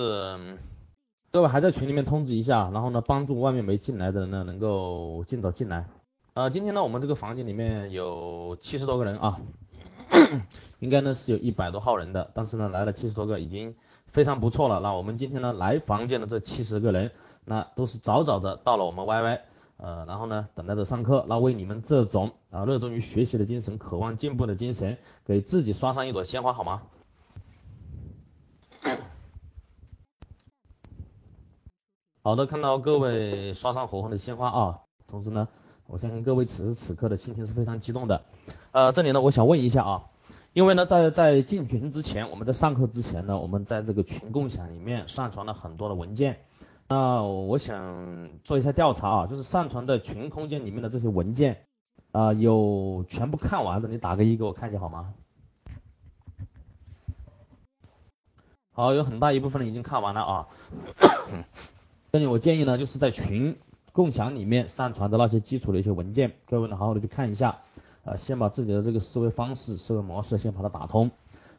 嗯，各位还在群里面通知一下，然后呢，帮助外面没进来的人呢，能够尽早进来。呃，今天呢，我们这个房间里面有七十多个人啊，应该呢是有一百多号人的，但是呢来了七十多个，已经非常不错了。那我们今天呢来房间的这七十个人，那都是早早的到了我们 YY，呃，然后呢等待着上课，那为你们这种啊热衷于学习的精神，渴望进步的精神，给自己刷上一朵鲜花好吗？好的，看到各位刷上火红的鲜花啊，同时呢。我相信各位此时此刻的心情是非常激动的。呃，这里呢，我想问一下啊，因为呢，在在进群之前，我们在上课之前呢，我们在这个群共享里面上传了很多的文件。那我想做一下调查啊，就是上传的群空间里面的这些文件啊，有全部看完的，你打个一给我看一下好吗？好，有很大一部分人已经看完了啊。这里我建议呢，就是在群。共享里面上传的那些基础的一些文件，各位呢好好的去看一下，呃，先把自己的这个思维方式、思维模式先把它打通。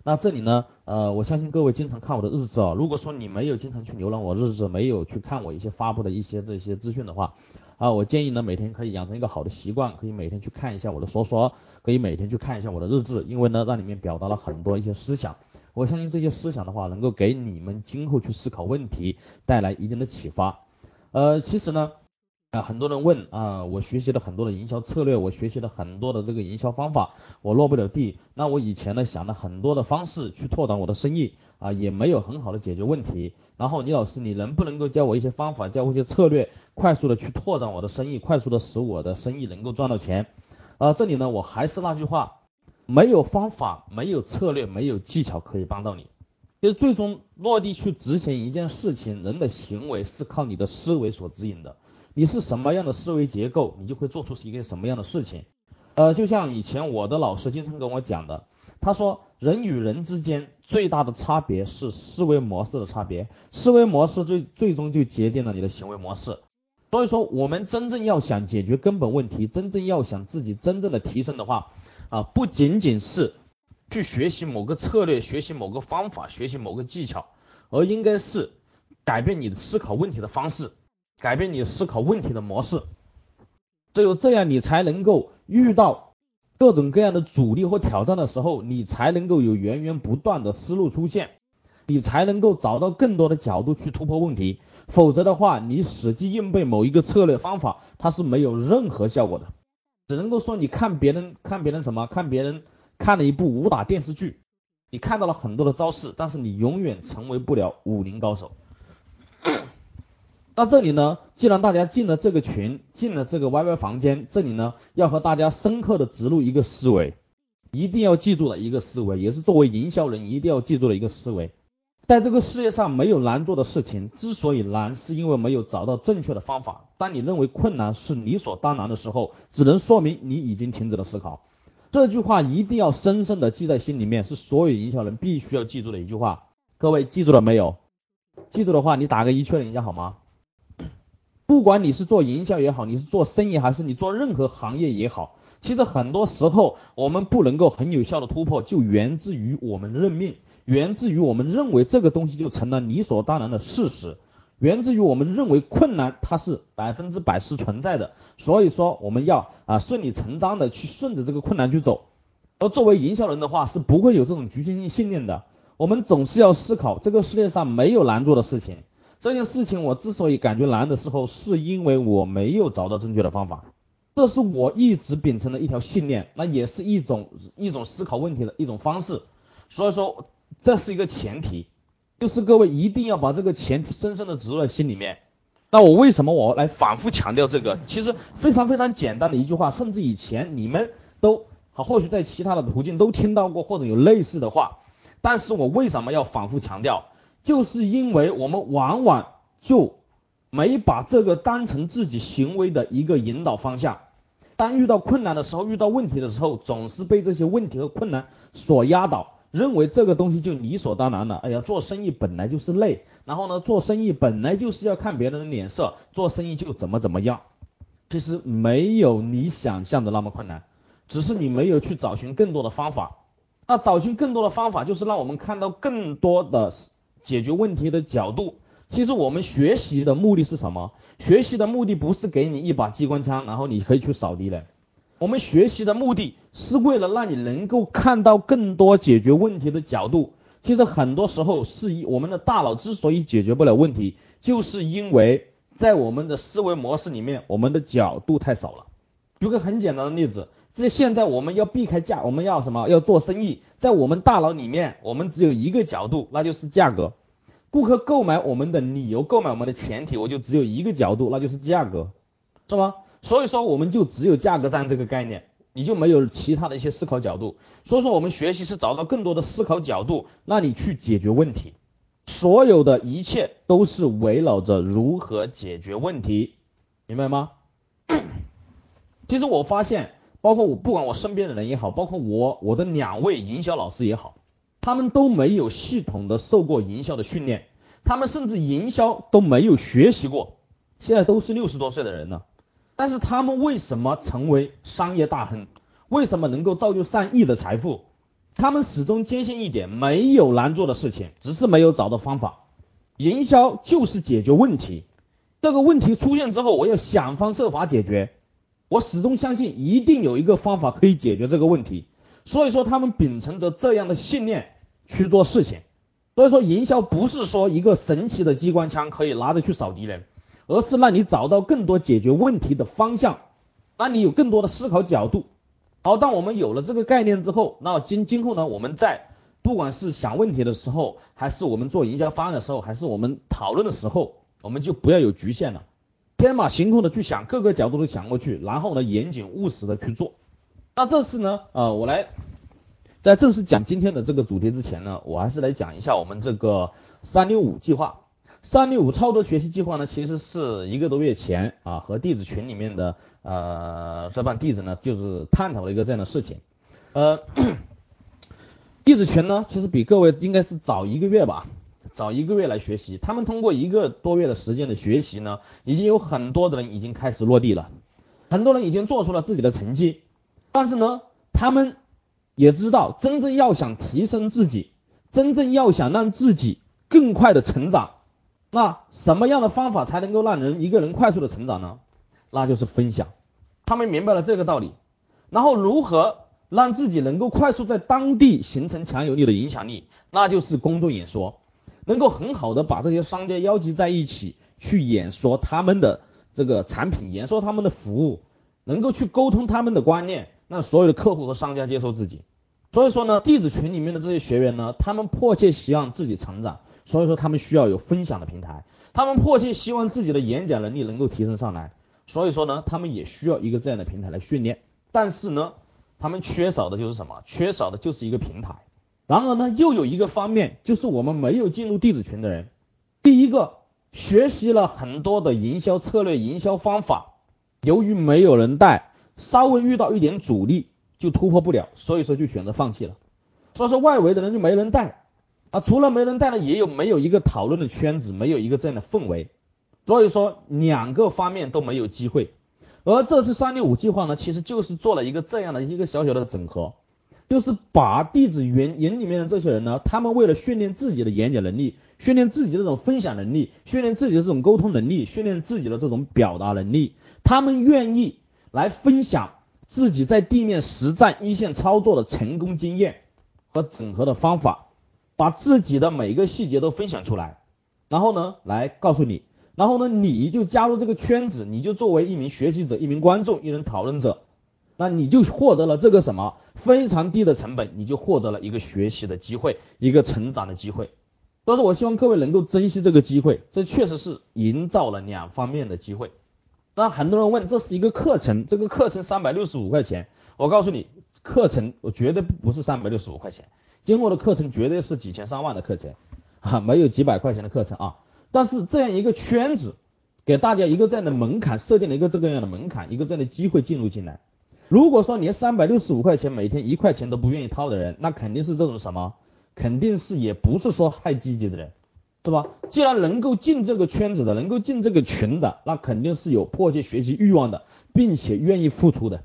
那这里呢，呃，我相信各位经常看我的日志啊，如果说你没有经常去浏览我日志，没有去看我一些发布的一些这些资讯的话，啊，我建议呢每天可以养成一个好的习惯，可以每天去看一下我的说说，可以每天去看一下我的日志，因为呢，那里面表达了很多一些思想，我相信这些思想的话，能够给你们今后去思考问题带来一定的启发。呃，其实呢。啊，很多人问啊，我学习了很多的营销策略，我学习了很多的这个营销方法，我落不了地。那我以前呢想了很多的方式去拓展我的生意啊，也没有很好的解决问题。然后李老师，你能不能够教我一些方法，教我一些策略，快速的去拓展我的生意，快速的使我的生意能够赚到钱？啊，这里呢，我还是那句话，没有方法，没有策略，没有技巧可以帮到你。其实最终落地去执行一件事情，人的行为是靠你的思维所指引的。你是什么样的思维结构，你就会做出一个什么样的事情。呃，就像以前我的老师经常跟我讲的，他说人与人之间最大的差别是思维模式的差别，思维模式最最终就决定了你的行为模式。所以说，我们真正要想解决根本问题，真正要想自己真正的提升的话，啊，不仅仅是去学习某个策略，学习某个方法，学习某个技巧，而应该是改变你的思考问题的方式。改变你思考问题的模式，只有这样，你才能够遇到各种各样的阻力或挑战的时候，你才能够有源源不断的思路出现，你才能够找到更多的角度去突破问题。否则的话，你死记硬背某一个策略方法，它是没有任何效果的，只能够说你看别人看别人什么，看别人看了一部武打电视剧，你看到了很多的招式，但是你永远成为不了武林高手。那这里呢，既然大家进了这个群，进了这个 YY 房间，这里呢要和大家深刻的植入一个思维，一定要记住的一个思维，也是作为营销人一定要记住的一个思维。在这个世界上没有难做的事情，之所以难，是因为没有找到正确的方法。当你认为困难是理所当然的时候，只能说明你已经停止了思考。这句话一定要深深的记在心里面，是所有营销人必须要记住的一句话。各位记住了没有？记住的话，你打个一确认一下好吗？不管你是做营销也好，你是做生意还是你做任何行业也好，其实很多时候我们不能够很有效的突破，就源自于我们认命，源自于我们认为这个东西就成了理所当然的事实，源自于我们认为困难它是百分之百是存在的，所以说我们要啊顺理成章的去顺着这个困难去走。而作为营销人的话，是不会有这种局限性信念的，我们总是要思考这个世界上没有难做的事情。这件事情我之所以感觉难的时候，是因为我没有找到正确的方法，这是我一直秉承的一条信念，那也是一种一种思考问题的一种方式。所以说这是一个前提，就是各位一定要把这个前提深深的植入在心里面。那我为什么我来反复强调这个？其实非常非常简单的一句话，甚至以前你们都或许在其他的途径都听到过或者有类似的话，但是我为什么要反复强调？就是因为我们往往就没把这个当成自己行为的一个引导方向。当遇到困难的时候，遇到问题的时候，总是被这些问题和困难所压倒，认为这个东西就理所当然了。哎呀，做生意本来就是累，然后呢，做生意本来就是要看别人的脸色，做生意就怎么怎么样。其实没有你想象的那么困难，只是你没有去找寻更多的方法。那找寻更多的方法，就是让我们看到更多的。解决问题的角度。其实我们学习的目的是什么？学习的目的不是给你一把机关枪，然后你可以去扫敌人。我们学习的目的是为了让你能够看到更多解决问题的角度。其实很多时候是以我们的大脑之所以解决不了问题，就是因为在我们的思维模式里面，我们的角度太少了。举个很简单的例子，这现在我们要避开价，我们要什么？要做生意，在我们大脑里面，我们只有一个角度，那就是价格。顾客购买我们的理由，购买我们的前提，我就只有一个角度，那就是价格，是吗？所以说我们就只有价格战这个概念，你就没有其他的一些思考角度。所以说我们学习是找到更多的思考角度，那你去解决问题。所有的一切都是围绕着如何解决问题，明白吗？其实我发现，包括我不管我身边的人也好，包括我我的两位营销老师也好。他们都没有系统的受过营销的训练，他们甚至营销都没有学习过，现在都是六十多岁的人了，但是他们为什么成为商业大亨？为什么能够造就上亿的财富？他们始终坚信一点，没有难做的事情，只是没有找到方法。营销就是解决问题，这个问题出现之后，我要想方设法解决。我始终相信，一定有一个方法可以解决这个问题。所以说，他们秉承着这样的信念去做事情。所以说，营销不是说一个神奇的机关枪可以拿着去扫敌人，而是让你找到更多解决问题的方向，让你有更多的思考角度。好，当我们有了这个概念之后，那今今后呢，我们在不管是想问题的时候，还是我们做营销方案的时候，还是我们讨论的时候，我们就不要有局限了，天马行空的去想，各个角度都想过去，然后呢，严谨务实的去做。那这次呢，呃，我来在正式讲今天的这个主题之前呢，我还是来讲一下我们这个三六五计划。三六五超多学习计划呢，其实是一个多月前啊，和弟子群里面的呃这帮弟子呢，就是探讨了一个这样的事情。呃，弟子群呢，其实比各位应该是早一个月吧，早一个月来学习。他们通过一个多月的时间的学习呢，已经有很多的人已经开始落地了，很多人已经做出了自己的成绩。但是呢，他们也知道，真正要想提升自己，真正要想让自己更快的成长，那什么样的方法才能够让人一个人快速的成长呢？那就是分享。他们明白了这个道理，然后如何让自己能够快速在当地形成强有力的影响力？那就是公众演说，能够很好的把这些商家邀集在一起，去演说他们的这个产品，演说他们的服务，能够去沟通他们的观念。让所有的客户和商家接受自己，所以说呢，弟子群里面的这些学员呢，他们迫切希望自己成长，所以说他们需要有分享的平台，他们迫切希望自己的演讲能力能够提升上来，所以说呢，他们也需要一个这样的平台来训练，但是呢，他们缺少的就是什么？缺少的就是一个平台。然而呢，又有一个方面，就是我们没有进入弟子群的人，第一个学习了很多的营销策略、营销方法，由于没有人带。稍微遇到一点阻力就突破不了，所以说就选择放弃了。所以说外围的人就没人带啊，除了没人带呢，也有没有一个讨论的圈子，没有一个这样的氛围，所以说两个方面都没有机会。而这次三六五计划呢，其实就是做了一个这样的一个小小的整合，就是把弟子营营里面的这些人呢，他们为了训练自己的演讲能力，训练自己这种分享能力，训练自己的这种沟通能力，训练自己的这种表达能力，他们愿意。来分享自己在地面实战一线操作的成功经验和整合的方法，把自己的每一个细节都分享出来，然后呢，来告诉你，然后呢，你就加入这个圈子，你就作为一名学习者、一名观众、一人讨论者，那你就获得了这个什么非常低的成本，你就获得了一个学习的机会，一个成长的机会。所以说，我希望各位能够珍惜这个机会，这确实是营造了两方面的机会。那很多人问，这是一个课程，这个课程三百六十五块钱。我告诉你，课程我绝对不是三百六十五块钱，今后的课程绝对是几千上万的课程啊，没有几百块钱的课程啊。但是这样一个圈子，给大家一个这样的门槛，设定了一个这个样的门槛，一个这样的机会进入进来。如果说连三百六十五块钱每天一块钱都不愿意掏的人，那肯定是这种什么？肯定是也不是说太积极的人。是吧？既然能够进这个圈子的，能够进这个群的，那肯定是有迫切学习欲望的，并且愿意付出的。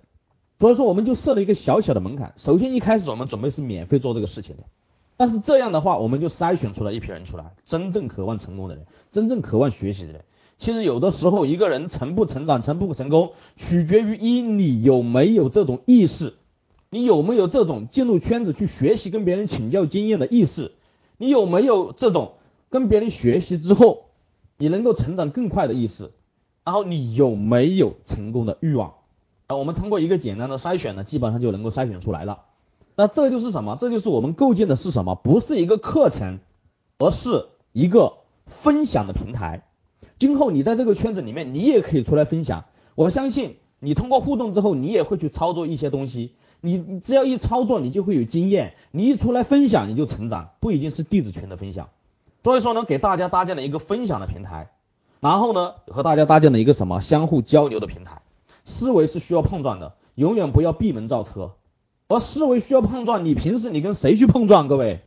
所以说，我们就设了一个小小的门槛。首先一开始我们准备是免费做这个事情的，但是这样的话，我们就筛选出来一批人出来，真正渴望成功的人，真正渴望学习的人。其实有的时候，一个人成不成长、成不成功，取决于一你有没有这种意识，你有没有这种进入圈子去学习、跟别人请教经验的意识，你有没有这种跟别人学习之后，你能够成长更快的意识，然后你有没有成功的欲望？啊，我们通过一个简单的筛选呢，基本上就能够筛选出来了。那这就是什么？这就是我们构建的是什么？不是一个课程，而是一个分享的平台。今后你在这个圈子里面，你也可以出来分享。我相信你通过互动之后，你也会去操作一些东西。你你只要一操作，你就会有经验。你一出来分享，你就成长。不一定是弟子群的分享。所以说呢，给大家搭建了一个分享的平台，然后呢，和大家搭建了一个什么相互交流的平台。思维是需要碰撞的，永远不要闭门造车。而思维需要碰撞，你平时你跟谁去碰撞？各位，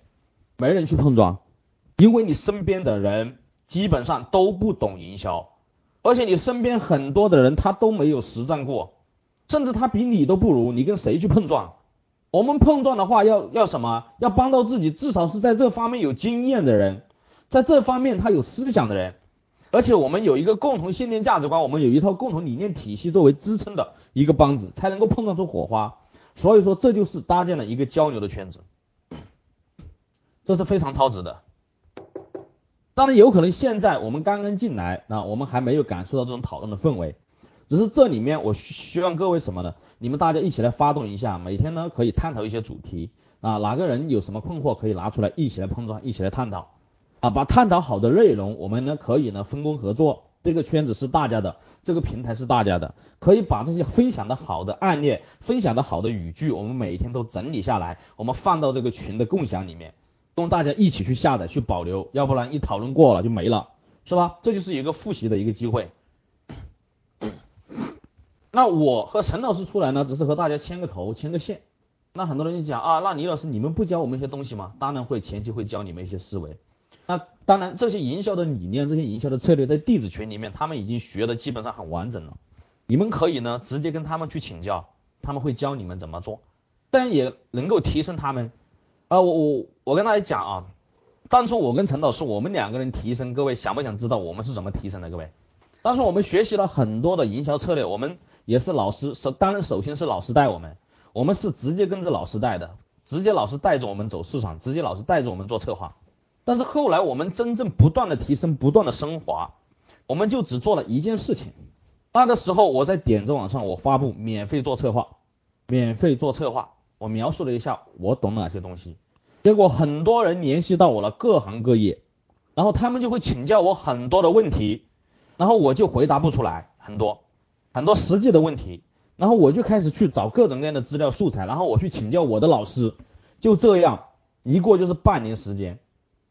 没人去碰撞，因为你身边的人基本上都不懂营销，而且你身边很多的人他都没有实战过，甚至他比你都不如，你跟谁去碰撞？我们碰撞的话要要什么？要帮到自己，至少是在这方面有经验的人，在这方面他有思想的人，而且我们有一个共同信念价值观，我们有一套共同理念体系作为支撑的一个帮子，才能够碰撞出火花。所以说，这就是搭建了一个交流的圈子，这是非常超值的。当然，有可能现在我们刚刚进来，啊我们还没有感受到这种讨论的氛围。只是这里面，我希望各位什么呢？你们大家一起来发动一下，每天呢可以探讨一些主题啊，哪个人有什么困惑可以拿出来一起来碰撞，一起来探讨把探讨好的内容，我们呢可以呢分工合作。这个圈子是大家的，这个平台是大家的，可以把这些分享的好的案例、分享的好的语句，我们每一天都整理下来，我们放到这个群的共享里面，供大家一起去下载、去保留，要不然一讨论过了就没了，是吧？这就是一个复习的一个机会。那我和陈老师出来呢，只是和大家牵个头、牵个线。那很多人就讲啊，那李老师你们不教我们一些东西吗？当然会，前期会教你们一些思维。那当然，这些营销的理念，这些营销的策略，在弟子群里面，他们已经学的基本上很完整了。你们可以呢，直接跟他们去请教，他们会教你们怎么做，但也能够提升他们。啊，我我我跟大家讲啊，当初我跟陈老师，我们两个人提升，各位想不想知道我们是怎么提升的？各位，当时我们学习了很多的营销策略，我们也是老师首，当然首先是老师带我们，我们是直接跟着老师带的，直接老师带着我们走市场，直接老师带着我们做策划。但是后来我们真正不断的提升，不断的升华，我们就只做了一件事情。那个时候我在点子网上我发布免费做策划，免费做策划，我描述了一下我懂哪些东西。结果很多人联系到我了，各行各业，然后他们就会请教我很多的问题，然后我就回答不出来很多很多实际的问题，然后我就开始去找各种各样的资料素材，然后我去请教我的老师，就这样一过就是半年时间。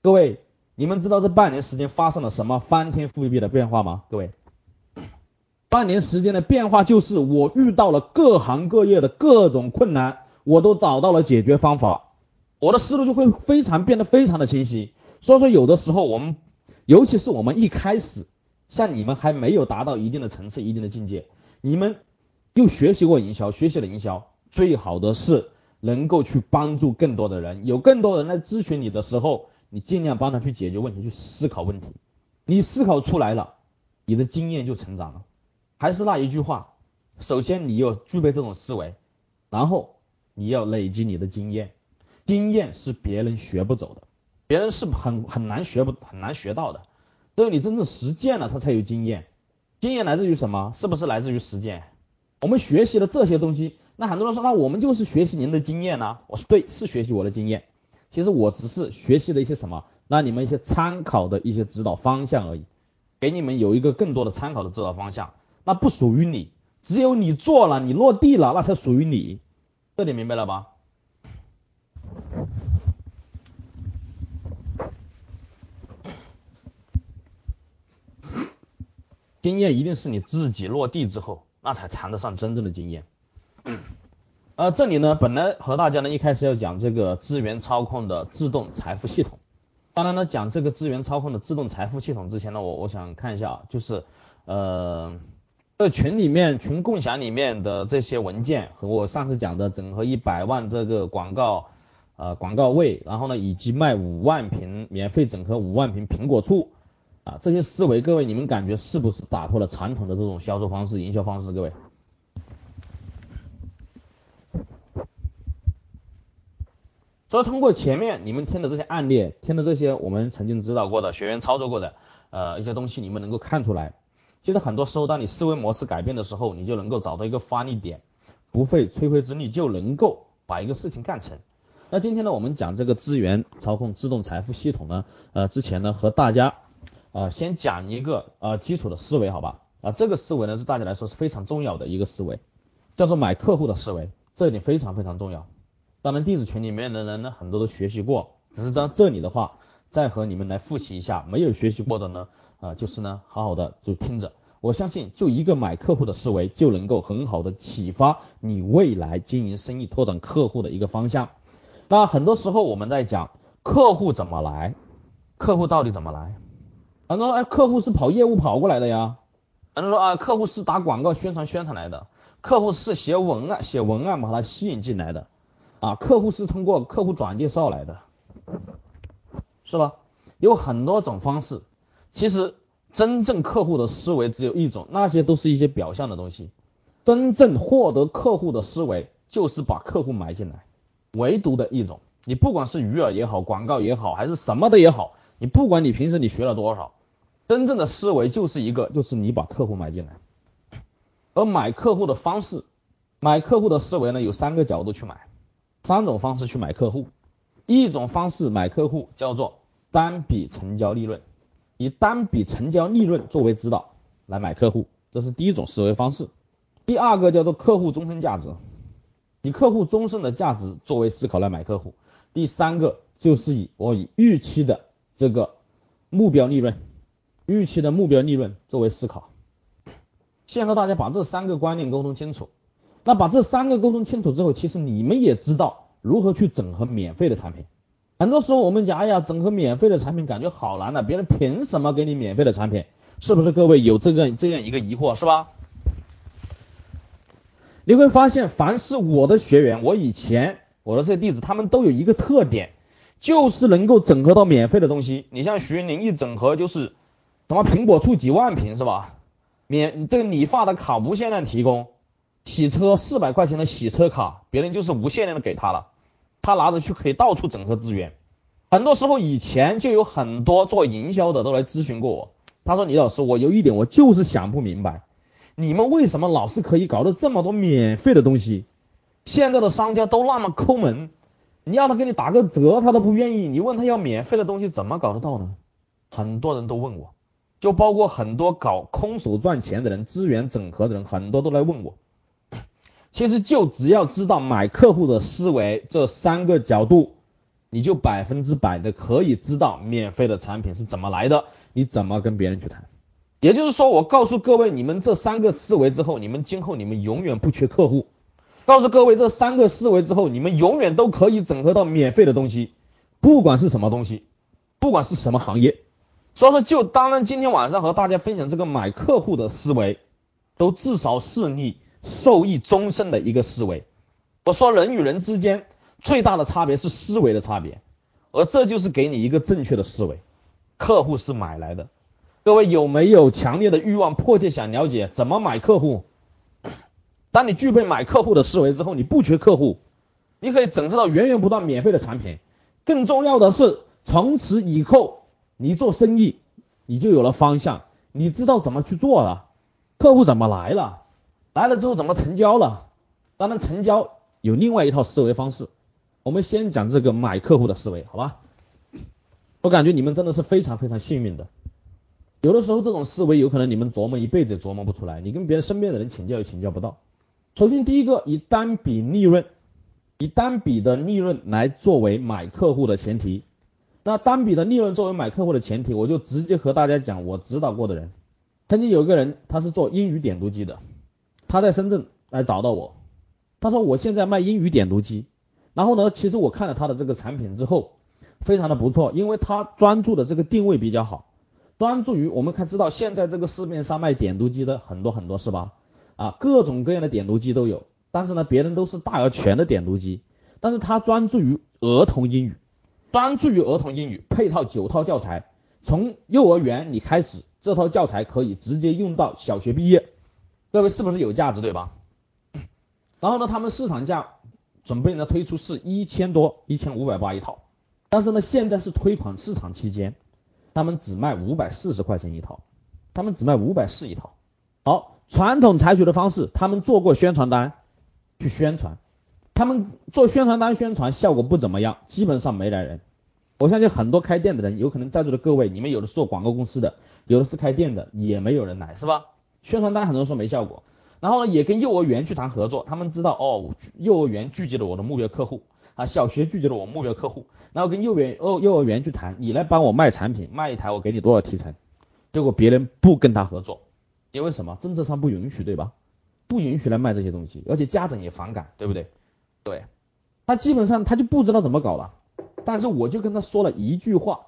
各位，你们知道这半年时间发生了什么翻天覆地的变化吗？各位，半年时间的变化就是我遇到了各行各业的各种困难，我都找到了解决方法，我的思路就会非常变得非常的清晰。所以说，有的时候我们，尤其是我们一开始，像你们还没有达到一定的层次、一定的境界，你们又学习过营销，学习了营销，最好的是能够去帮助更多的人，有更多人来咨询你的时候。你尽量帮他去解决问题，去思考问题。你思考出来了，你的经验就成长了。还是那一句话，首先你要具备这种思维，然后你要累积你的经验。经验是别人学不走的，别人是很很难学不很难学到的。只有你真正实践了，他才有经验。经验来自于什么？是不是来自于实践？我们学习了这些东西，那很多人说，那我们就是学习您的经验呢？我说对，是学习我的经验。其实我只是学习了一些什么，让你们一些参考的一些指导方向而已，给你们有一个更多的参考的指导方向，那不属于你，只有你做了，你落地了，那才属于你，这点明白了吧？经验一定是你自己落地之后，那才谈得上真正的经验。呃，这里呢，本来和大家呢一开始要讲这个资源操控的自动财富系统。当然呢，讲这个资源操控的自动财富系统之前呢，我我想看一下啊，就是呃，这群里面群共享里面的这些文件和我上次讲的整合一百万这个广告呃广告位，然后呢以及卖五万瓶免费整合五万瓶苹果醋啊，这些思维，各位你们感觉是不是打破了传统的这种销售方式、营销方式？各位，所以通过前面你们听的这些案例，听的这些我们曾经指导过的学员操作过的呃一些东西，你们能够看出来，其实很多时候当你思维模式改变的时候，你就能够找到一个发力点。不费吹灰之力就能够把一个事情干成。那今天呢，我们讲这个资源操控自动财富系统呢，呃，之前呢和大家呃先讲一个呃基础的思维，好吧？啊，这个思维呢对大家来说是非常重要的一个思维，叫做买客户的思维，这一点非常非常重要。当然，弟子群里面的人呢很多都学习过，只是到这里的话，再和你们来复习一下，没有学习过的呢，啊，就是呢好好的就听着。我相信，就一个买客户的思维，就能够很好的启发你未来经营生意、拓展客户的一个方向。那很多时候我们在讲客户怎么来，客户到底怎么来？很多说，哎，客户是跑业务跑过来的呀。很多人说啊，客户是打广告宣传宣传来的，客户是写文案写文案把他吸引进来的，啊，客户是通过客户转介绍来的，是吧？有很多种方式，其实。真正客户的思维只有一种，那些都是一些表象的东西。真正获得客户的思维，就是把客户买进来。唯独的一种，你不管是鱼饵也好，广告也好，还是什么的也好，你不管你平时你学了多少，真正的思维就是一个，就是你把客户买进来。而买客户的方式，买客户的思维呢，有三个角度去买，三种方式去买客户。一种方式买客户叫做单笔成交利润。以单笔成交利润作为指导来买客户，这是第一种思维方式。第二个叫做客户终身价值，以客户终身的价值作为思考来买客户。第三个就是以我以预期的这个目标利润，预期的目标利润作为思考。先和大家把这三个观念沟通清楚。那把这三个沟通清楚之后，其实你们也知道如何去整合免费的产品。很多时候我们讲，哎呀，整合免费的产品感觉好难的，别人凭什么给你免费的产品？是不是各位有这个这样一个疑惑，是吧？你会发现，凡是我的学员，我以前我的这些弟子，他们都有一个特点，就是能够整合到免费的东西。你像徐云林一整合就是什么苹果醋几万瓶是吧？免这个理发的卡无限量提供，洗车四百块钱的洗车卡，别人就是无限量的给他了。他拿着去可以到处整合资源，很多时候以前就有很多做营销的都来咨询过我，他说李老师，我有一点我就是想不明白，你们为什么老是可以搞到这么多免费的东西？现在的商家都那么抠门，你让他给你打个折他都不愿意，你问他要免费的东西怎么搞得到呢？很多人都问我，就包括很多搞空手赚钱的人、资源整合的人，很多都来问我。其实就只要知道买客户的思维这三个角度，你就百分之百的可以知道免费的产品是怎么来的，你怎么跟别人去谈。也就是说，我告诉各位，你们这三个思维之后，你们今后你们永远不缺客户。告诉各位这三个思维之后，你们永远都可以整合到免费的东西，不管是什么东西，不管是什么行业。所以说，就当然今天晚上和大家分享这个买客户的思维，都至少是你。受益终身的一个思维。我说人与人之间最大的差别是思维的差别，而这就是给你一个正确的思维。客户是买来的，各位有没有强烈的欲望，迫切想了解怎么买客户？当你具备买客户的思维之后，你不缺客户，你可以整合到源源不断免费的产品。更重要的是，从此以后你做生意，你就有了方向，你知道怎么去做了，客户怎么来了。来了之后怎么成交了？当然成交有另外一套思维方式。我们先讲这个买客户的思维，好吧？我感觉你们真的是非常非常幸运的。有的时候这种思维有可能你们琢磨一辈子也琢磨不出来，你跟别人身边的人请教也请教不到。首先第一个，以单笔利润，以单笔的利润来作为买客户的前提。那单笔的利润作为买客户的前提，我就直接和大家讲我指导过的人。曾经有一个人，他是做英语点读机的。他在深圳来找到我，他说我现在卖英语点读机，然后呢，其实我看了他的这个产品之后，非常的不错，因为他专注的这个定位比较好，专注于我们看知道现在这个市面上卖点读机的很多很多是吧？啊，各种各样的点读机都有，但是呢，别人都是大而全的点读机，但是他专注于儿童英语，专注于儿童英语，配套九套教材，从幼儿园你开始，这套教材可以直接用到小学毕业，各位是不是有价值对吧？然后呢，他们市场价准备呢推出是一千多，一千五百八一套，但是呢现在是推广市场期间，他们只卖五百四十块钱一套，他们只卖五百四一套。好，传统采取的方式，他们做过宣传单去宣传，他们做宣传单宣传效果不怎么样，基本上没来人。我相信很多开店的人，有可能在座的各位，你们有的是做广告公司的，有的是开店的，也没有人来，是吧？宣传单很多人说没效果。然后呢，也跟幼儿园去谈合作，他们知道哦，幼儿园聚集了我的目标客户啊，小学聚集了我目标客户，然后跟幼儿园哦幼儿园去谈，你来帮我卖产品，卖一台我给你多少提成，结果别人不跟他合作，因为什么？政策上不允许，对吧？不允许来卖这些东西，而且家长也反感，对不对？对，他基本上他就不知道怎么搞了，但是我就跟他说了一句话，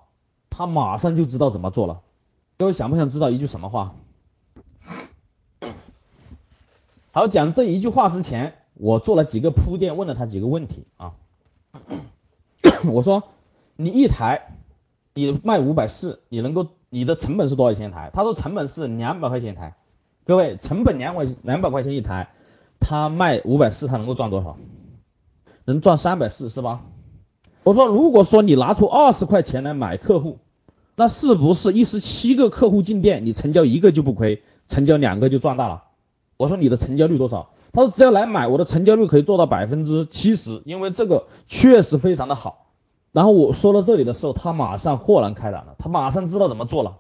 他马上就知道怎么做了。各位想不想知道一句什么话？好，讲这一句话之前，我做了几个铺垫，问了他几个问题啊。我说，你一台，你卖五百四，你能够，你的成本是多少钱一台？他说成本是两百块钱一台。各位，成本两百两百块钱一台，他卖五百四，他能够赚多少？能赚三百四是吧？我说，如果说你拿出二十块钱来买客户，那是不是一十七个客户进店，你成交一个就不亏，成交两个就赚大了？我说你的成交率多少？他说只要来买，我的成交率可以做到百分之七十，因为这个确实非常的好。然后我说到这里的时候，他马上豁然开朗了，他马上知道怎么做了。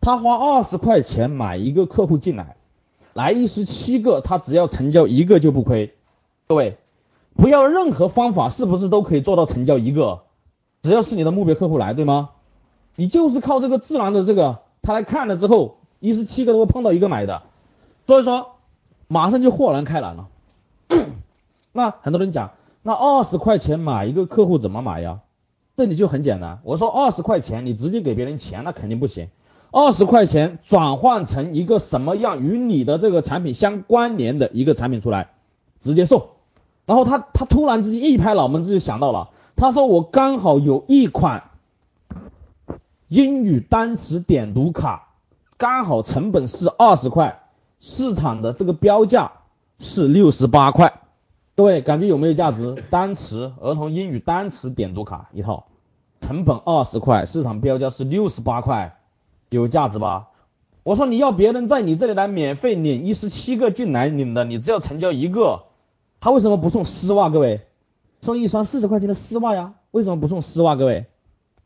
他花二十块钱买一个客户进来，来一十七个，他只要成交一个就不亏。各位，不要任何方法，是不是都可以做到成交一个？只要是你的目标客户来，对吗？你就是靠这个自然的这个，他来看了之后，一十七个都会碰到一个买的。所以说，马上就豁然开朗了。那很多人讲，那二十块钱买一个客户怎么买呀？这里就很简单，我说二十块钱你直接给别人钱，那肯定不行。二十块钱转换成一个什么样与你的这个产品相关联的一个产品出来，直接送。然后他他突然之间一拍脑门子就想到了，他说我刚好有一款英语单词点读卡，刚好成本是二十块。市场的这个标价是六十八块，各位感觉有没有价值？单词儿童英语单词点读卡一套，成本二十块，市场标价是六十八块，有价值吧？我说你要别人在你这里来免费领一十七个进来领的，你只要成交一个，他为什么不送丝袜？各位，送一双四十块钱的丝袜呀？为什么不送丝袜？各位，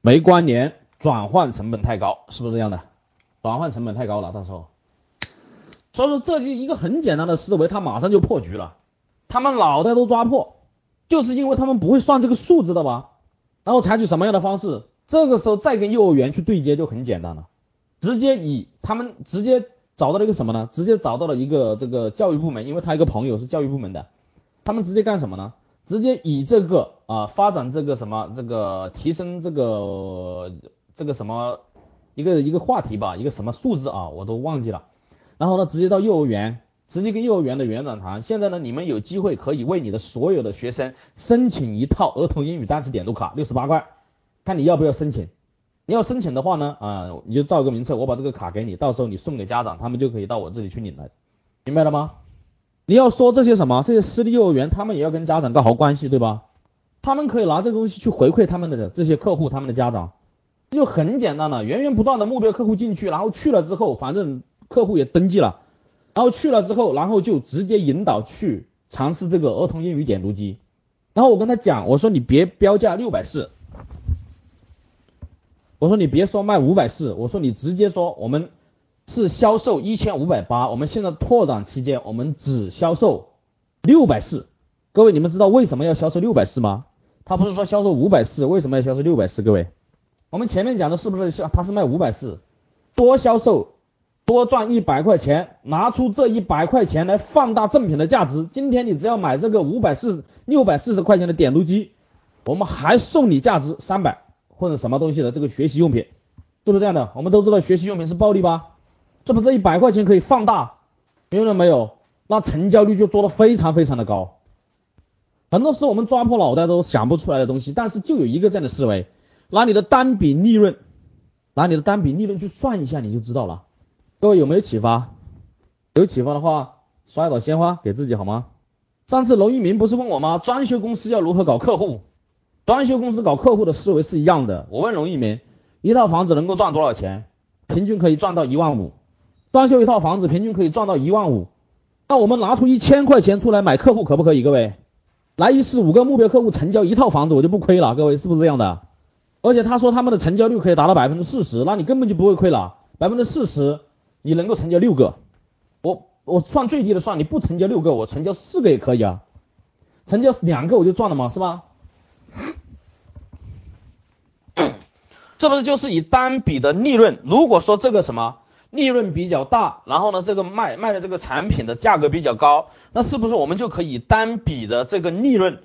没关联，转换成本太高，是不是这样的？转换成本太高了，到时候。所以说，这就一个很简单的思维，他马上就破局了。他们脑袋都抓破，就是因为他们不会算这个数字的吧？然后采取什么样的方式？这个时候再跟幼儿园去对接就很简单了，直接以他们直接找到了一个什么呢？直接找到了一个这个教育部门，因为他一个朋友是教育部门的，他们直接干什么呢？直接以这个啊发展这个什么这个提升这个这个什么一个一个话题吧，一个什么数字啊，我都忘记了。然后呢，直接到幼儿园，直接跟幼儿园的园长谈。现在呢，你们有机会可以为你的所有的学生申请一套儿童英语单词点读卡，六十八块，看你要不要申请。你要申请的话呢，啊，你就照个名册，我把这个卡给你，到时候你送给家长，他们就可以到我这里去领了，明白了吗？你要说这些什么？这些私立幼儿园，他们也要跟家长搞好关系，对吧？他们可以拿这个东西去回馈他们的这些客户，他们的家长，就很简单了，源源不断的目标客户进去，然后去了之后，反正。客户也登记了，然后去了之后，然后就直接引导去尝试这个儿童英语点读机。然后我跟他讲，我说你别标价六百四，我说你别说卖五百四，我说你直接说我们是销售一千五百八，我们现在拓展期间我们只销售六百四。各位你们知道为什么要销售六百四吗？他不是说销售五百四，为什么要销售六百四？各位，我们前面讲的是不是销他是卖五百四，多销售。多赚一百块钱，拿出这一百块钱来放大赠品的价值。今天你只要买这个五百四六百四十块钱的点读机，我们还送你价值三百或者什么东西的这个学习用品，是不是这样的？我们都知道学习用品是暴利吧？是不是这一百块钱可以放大？明白了没有？那成交率就做的非常非常的高。很多时候我们抓破脑袋都想不出来的东西，但是就有一个这样的思维，拿你的单笔利润，拿你的单笔利润去算一下，你就知道了。各位有没有启发？有启发的话，刷一朵鲜花给自己好吗？上次龙一鸣不是问我吗？装修公司要如何搞客户？装修公司搞客户的思维是一样的。我问龙一鸣，一套房子能够赚多少钱？平均可以赚到一万五。装修一套房子平均可以赚到一万五。那我们拿出一千块钱出来买客户可不可以？各位，来一次五个目标客户成交一套房子我就不亏了。各位是不是这样的？而且他说他们的成交率可以达到百分之四十，那你根本就不会亏了。百分之四十你能够成交六个，我我算最低的算，你不成交六个，我成交四个也可以啊。成交两个我就赚了嘛，是吧？这不是就是以单笔的利润？如果说这个什么利润比较大，然后呢，这个卖卖的这个产品的价格比较高，那是不是我们就可以单笔的这个利润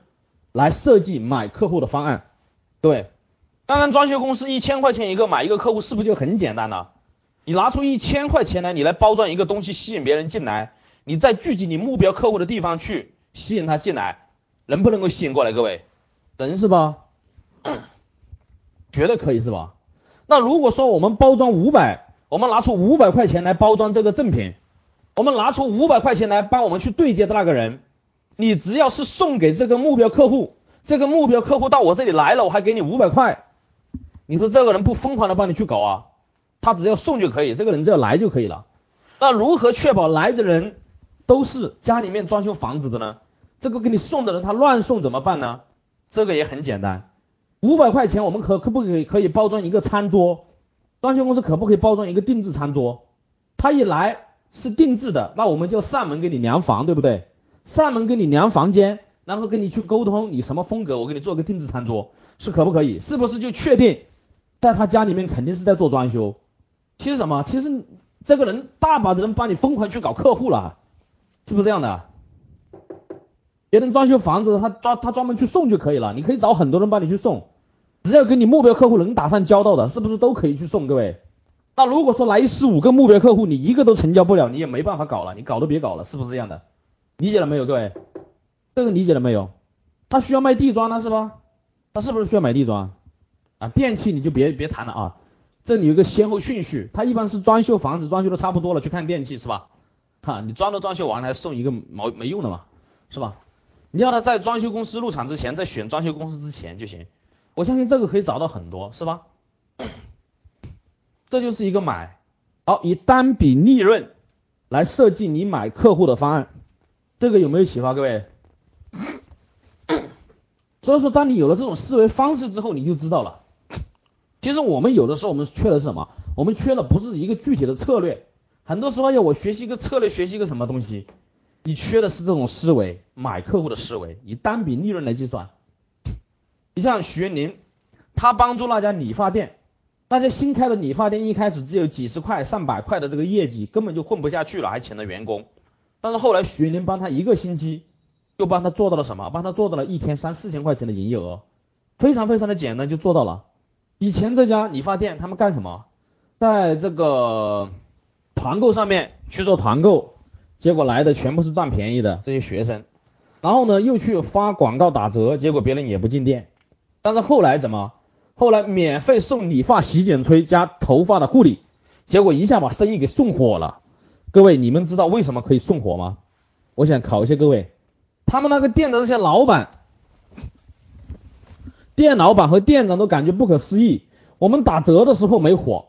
来设计买客户的方案？对，当然装修公司一千块钱一个买一个客户，是不是就很简单了？你拿出一千块钱来，你来包装一个东西，吸引别人进来，你再聚集你目标客户的地方去吸引他进来，能不能够吸引过来？各位，能是吧？绝对可以是吧？那如果说我们包装五百，我们拿出五百块钱来包装这个赠品，我们拿出五百块钱来帮我们去对接的那个人，你只要是送给这个目标客户，这个目标客户到我这里来了，我还给你五百块，你说这个人不疯狂的帮你去搞啊？他只要送就可以，这个人只要来就可以了。那如何确保来的人都是家里面装修房子的呢？这个给你送的人他乱送怎么办呢？这个也很简单。五百块钱，我们可可不可以可以包装一个餐桌？装修公司可不可以包装一个定制餐桌？他一来是定制的，那我们就上门给你量房，对不对？上门给你量房间，然后跟你去沟通你什么风格，我给你做个定制餐桌，是可不可以？是不是就确定在他家里面肯定是在做装修？其实什么？其实这个人大把的人帮你疯狂去搞客户了，是不是这样的？别人装修房子，他专他专门去送就可以了，你可以找很多人帮你去送。只要跟你目标客户能打上交道的，是不是都可以去送？各位，那如果说来十五个目标客户，你一个都成交不了，你也没办法搞了，你搞都别搞了，是不是这样的？理解了没有，各位？这个理解了没有？他需要卖地砖了是吧？他是不是需要买地砖？啊，电器你就别别谈了啊，这里有个先后顺序，他一般是装修房子，装修的差不多了去看电器是吧？哈，你装都装修完了，还送一个毛没用的嘛，是吧？你要他在装修公司入场之前，在选装修公司之前就行。我相信这个可以找到很多，是吧？这就是一个买，好，以单笔利润来设计你买客户的方案，这个有没有启发各位？所以说，当你有了这种思维方式之后，你就知道了。其实我们有的时候我们缺的是什么？我们缺的不是一个具体的策略，很多时候要我学习一个策略，学习一个什么东西？你缺的是这种思维，买客户的思维，以单笔利润来计算。你像徐元林，他帮助那家理发店，那家新开的理发店一开始只有几十块、上百块的这个业绩，根本就混不下去了，还请了员工。但是后来徐元林帮他一个星期，就帮他做到了什么？帮他做到了一天三四千块钱的营业额，非常非常的简单就做到了。以前这家理发店他们干什么？在这个团购上面去做团购，结果来的全部是占便宜的这些学生，然后呢又去发广告打折，结果别人也不进店。但是后来怎么？后来免费送理发、洗剪吹加头发的护理，结果一下把生意给送火了。各位，你们知道为什么可以送火吗？我想考一下各位，他们那个店的这些老板、店老板和店长都感觉不可思议。我们打折的时候没火，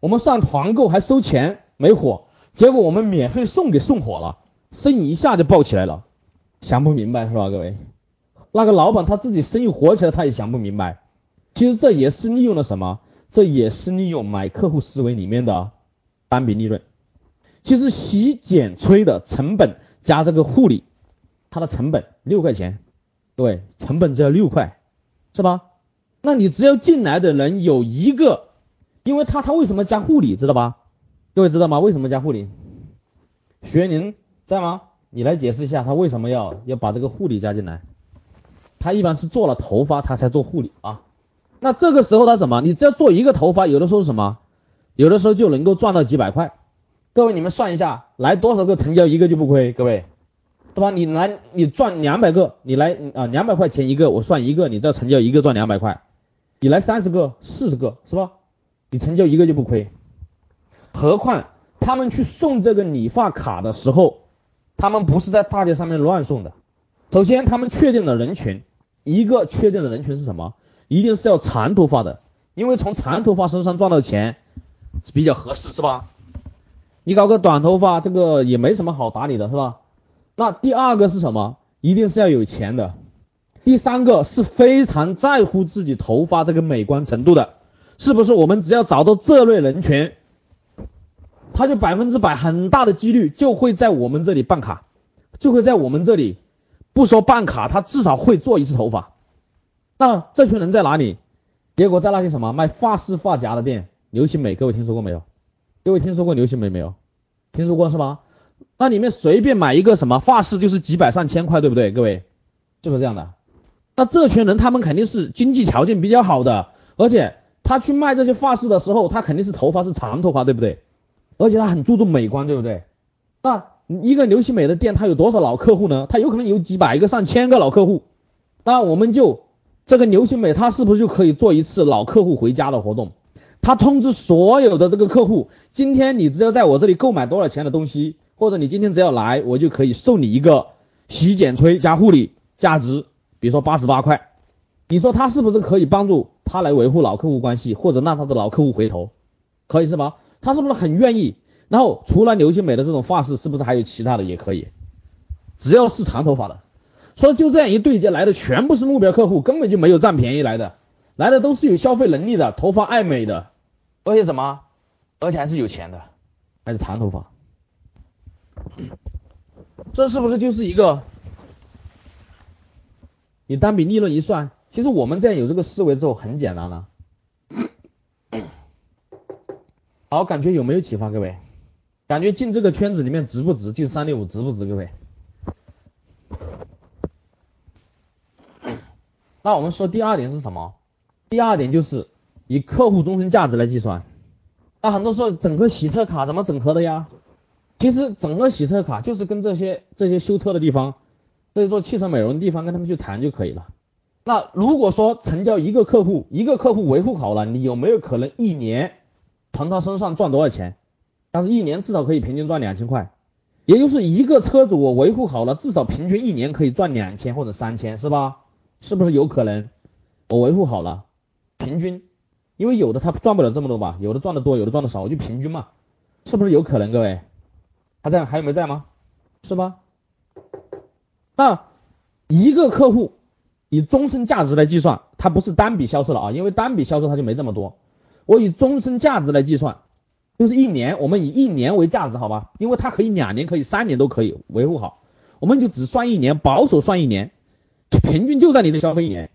我们上团购还收钱没火，结果我们免费送给送火了，生意一下就爆起来了。想不明白是吧，各位？那个老板他自己生意火起来，他也想不明白。其实这也是利用了什么？这也是利用买客户思维里面的单笔利润。其实洗剪吹的成本加这个护理，它的成本六块钱，对，成本只要六块，是吧？那你只要进来的人有一个，因为他他为什么加护理，知道吧？各位知道吗？为什么加护理？学宁在吗？你来解释一下，他为什么要要把这个护理加进来？他一般是做了头发，他才做护理啊。那这个时候他什么？你只要做一个头发，有的时候什么？有的时候就能够赚到几百块。各位你们算一下，来多少个成交一个就不亏？各位，对吧？你来你赚两百个，你来啊两百块钱一个，我算一个，你只要成交一个赚两百块，你来三十个、四十个是吧？你成交一个就不亏。何况他们去送这个理发卡的时候，他们不是在大街上面乱送的。首先，他们确定了人群，一个确定的人群是什么？一定是要长头发的，因为从长头发身上赚到钱比较合适，是吧？你搞个短头发，这个也没什么好打理的，是吧？那第二个是什么？一定是要有钱的。第三个是非常在乎自己头发这个美观程度的，是不是？我们只要找到这类人群，他就百分之百很大的几率就会在我们这里办卡，就会在我们这里，不说办卡，他至少会做一次头发。那这群人在哪里？结果在那些什么卖发饰发夹的店，刘新美，各位听说过没有？各位听说过刘新美没有？听说过是吧？那里面随便买一个什么发饰就是几百上千块，对不对？各位是不是这样的？那这群人他们肯定是经济条件比较好的，而且他去卖这些发饰的时候，他肯定是头发是长头发，对不对？而且他很注重美观，对不对？那一个刘希美的店，他有多少老客户呢？他有可能有几百个、上千个老客户。那我们就这个刘希美，他是不是就可以做一次老客户回家的活动？他通知所有的这个客户，今天你只要在我这里购买多少钱的东西。或者你今天只要来，我就可以送你一个洗剪吹加护理，价值比如说八十八块。你说他是不是可以帮助他来维护老客户关系，或者让他的老客户回头，可以是吧？他是不是很愿意？然后除了流星美的这种发饰，是不是还有其他的也可以？只要是长头发的，所以就这样一对接来的全部是目标客户，根本就没有占便宜来的，来的都是有消费能力的，头发爱美的，而且什么？而且还是有钱的，还是长头发。这是不是就是一个？你单笔利润一算，其实我们这样有这个思维之后很简单了。好，感觉有没有启发各位？感觉进这个圈子里面值不值？进三六五值不值？各位？那我们说第二点是什么？第二点就是以客户终身价值来计算。那很多说整个洗车卡怎么整合的呀？其实整个洗车卡就是跟这些这些修车的地方，这些做汽车美容的地方跟他们去谈就可以了。那如果说成交一个客户，一个客户维护好了，你有没有可能一年从他身上赚多少钱？但是一年至少可以平均赚两千块，也就是一个车主我维护好了，至少平均一年可以赚两千或者三千，是吧？是不是有可能？我维护好了，平均，因为有的他赚不了这么多吧，有的赚的多，有的赚的少，我就平均嘛，是不是有可能？各位？还在还有没在吗？是吧？那一个客户以终身价值来计算，它不是单笔销售了啊，因为单笔销售它就没这么多。我以终身价值来计算，就是一年，我们以一年为价值，好吧？因为它可以两年，可以三年都可以维护好，我们就只算一年，保守算一年，平均就在你的消费一年。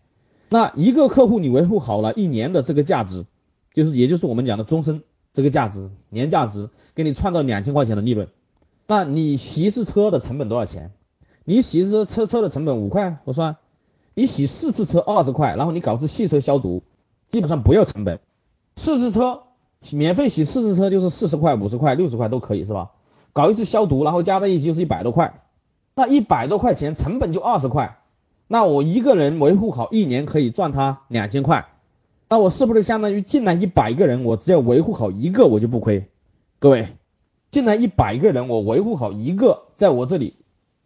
那一个客户你维护好了一年的这个价值，就是也就是我们讲的终身这个价值，年价值，给你创造两千块钱的利润。那你洗一次车的成本多少钱？你洗一次车车的成本五块，我算。你洗四次车二十块，然后你搞次汽车消毒，基本上不要成本。四次车免费洗四次车就是四十块、五十块、六十块都可以是吧？搞一次消毒，然后加在一起就是一百多块。那一百多块钱成本就二十块，那我一个人维护好一年可以赚他两千块。那我是不是相当于进来一百个人，我只要维护好一个我就不亏？各位。进来一百个人，我维护好一个，在我这里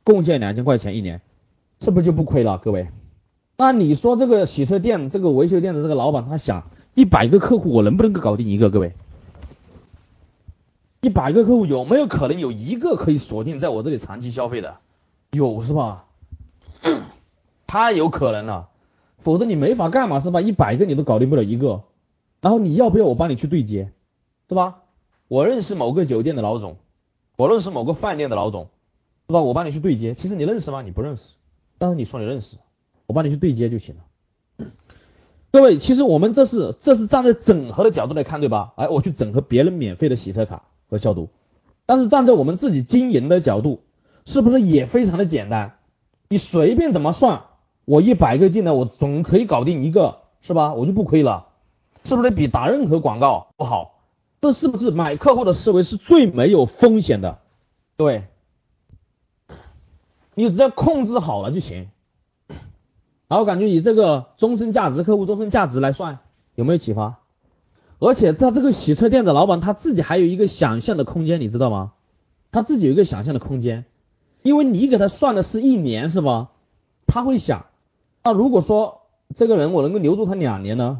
贡献两千块钱一年，是不是就不亏了？各位，那你说这个洗车店、这个维修店的这个老板，他想一百个客户，我能不能够搞定一个？各位，一百个客户有没有可能有一个可以锁定在我这里长期消费的？有是吧？太有可能了，否则你没法干嘛是吧？一百个你都搞定不了一个，然后你要不要我帮你去对接，是吧？我认识某个酒店的老总，我认识某个饭店的老总，是吧？我帮你去对接。其实你认识吗？你不认识，但是你说你认识，我帮你去对接就行了。各位，其实我们这是这是站在整合的角度来看，对吧？哎，我去整合别人免费的洗车卡和消毒，但是站在我们自己经营的角度，是不是也非常的简单？你随便怎么算，我一百个进来，我总可以搞定一个，是吧？我就不亏了，是不是比打任何广告不好？这是不是买客户的思维是最没有风险的？对，你只要控制好了就行。然后感觉以这个终身价值、客户终身价值来算，有没有启发？而且他这个洗车店的老板他自己还有一个想象的空间，你知道吗？他自己有一个想象的空间，因为你给他算的是一年，是吧？他会想，那如果说这个人我能够留住他两年呢，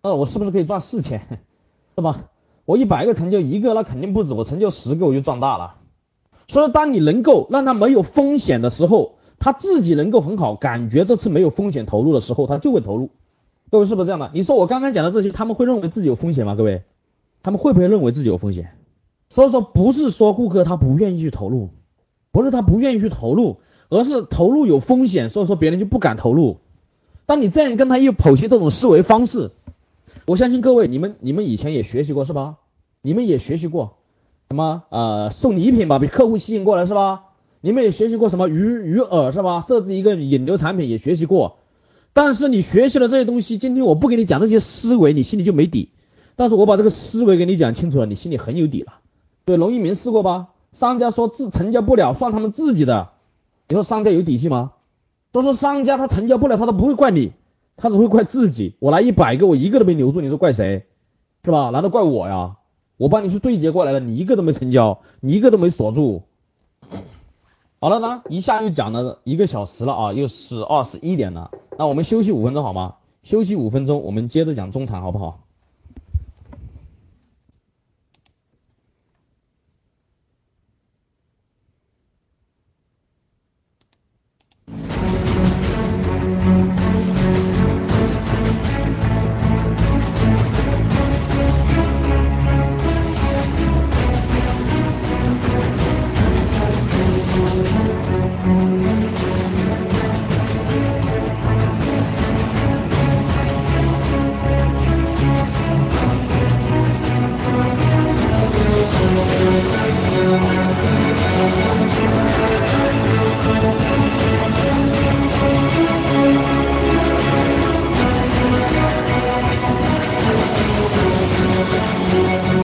那我是不是可以赚四千，是吧？我一百个成交一个，那肯定不止，我成交十个我就赚大了。所以当你能够让他没有风险的时候，他自己能够很好感觉这次没有风险投入的时候，他就会投入。各位是不是这样的？你说我刚刚讲的这些，他们会认为自己有风险吗？各位，他们会不会认为自己有风险？所以说不是说顾客他不愿意去投入，不是他不愿意去投入，而是投入有风险，所以说别人就不敢投入。当你这样跟他一剖析这种思维方式，我相信各位你们你们以前也学习过是吧？你们也学习过什么呃送礼品把客户吸引过来是吧？你们也学习过什么鱼鱼饵是吧？设置一个引流产品也学习过。但是你学习了这些东西，今天我不给你讲这些思维，你心里就没底。但是我把这个思维给你讲清楚了，你心里很有底了。对，龙一鸣试过吧？商家说自成交不了，算他们自己的。你说商家有底气吗？都说商家他成交不了，他都不会怪你，他只会怪自己。我来一百个，我一个都没留住，你说怪谁？是吧？难道怪我呀？我帮你去对接过来了，你一个都没成交，你一个都没锁住。好了呢，一下又讲了一个小时了啊，又是二十一点了。那我们休息五分钟好吗？休息五分钟，我们接着讲中场好不好？